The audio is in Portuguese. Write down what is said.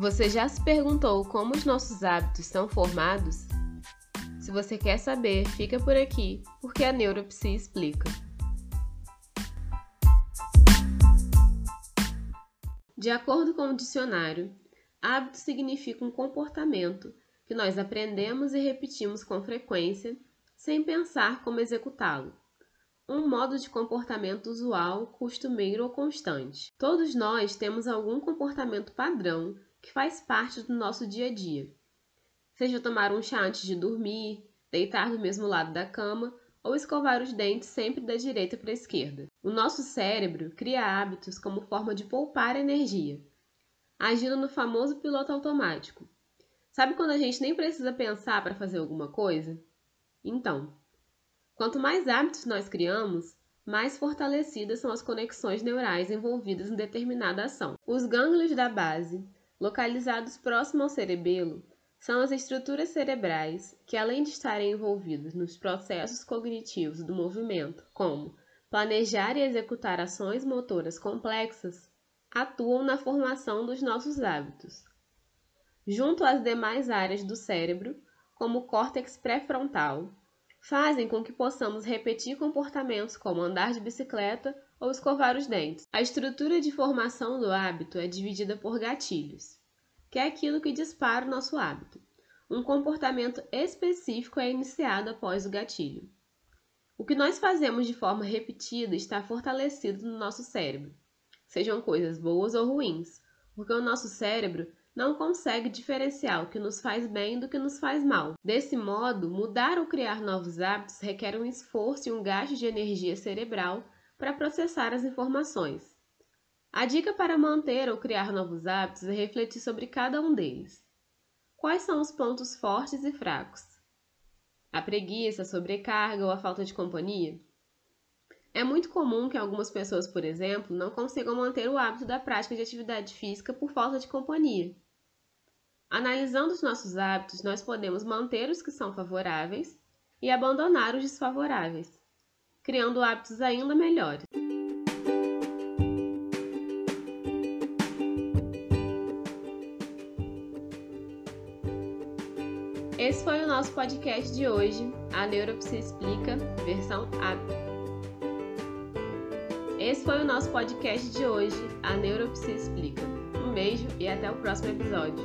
Você já se perguntou como os nossos hábitos são formados? Se você quer saber, fica por aqui, porque a Neuropsi explica. De acordo com o dicionário, hábito significa um comportamento que nós aprendemos e repetimos com frequência, sem pensar como executá-lo. Um modo de comportamento usual, costumeiro ou constante. Todos nós temos algum comportamento padrão que faz parte do nosso dia a dia. Seja tomar um chá antes de dormir, deitar do mesmo lado da cama ou escovar os dentes sempre da direita para a esquerda. O nosso cérebro cria hábitos como forma de poupar energia, agindo no famoso piloto automático. Sabe quando a gente nem precisa pensar para fazer alguma coisa? Então, quanto mais hábitos nós criamos, mais fortalecidas são as conexões neurais envolvidas em determinada ação. Os gânglios da base, localizados próximo ao cerebelo, são as estruturas cerebrais que, além de estarem envolvidas nos processos cognitivos do movimento, como planejar e executar ações motoras complexas, atuam na formação dos nossos hábitos. Junto às demais áreas do cérebro, como o córtex pré-frontal, fazem com que possamos repetir comportamentos como andar de bicicleta ou escovar os dentes. A estrutura de formação do hábito é dividida por gatilhos que é aquilo que dispara o nosso hábito. Um comportamento específico é iniciado após o gatilho. O que nós fazemos de forma repetida está fortalecido no nosso cérebro, sejam coisas boas ou ruins, porque o nosso cérebro não consegue diferenciar o que nos faz bem do que nos faz mal. Desse modo, mudar ou criar novos hábitos requer um esforço e um gasto de energia cerebral para processar as informações. A dica para manter ou criar novos hábitos é refletir sobre cada um deles. Quais são os pontos fortes e fracos? A preguiça, a sobrecarga ou a falta de companhia? É muito comum que algumas pessoas, por exemplo, não consigam manter o hábito da prática de atividade física por falta de companhia. Analisando os nossos hábitos, nós podemos manter os que são favoráveis e abandonar os desfavoráveis, criando hábitos ainda melhores. Esse foi o nosso podcast de hoje, a Neuropsi Explica, versão A. Esse foi o nosso podcast de hoje, a Neuropsi Explica. Um beijo e até o próximo episódio.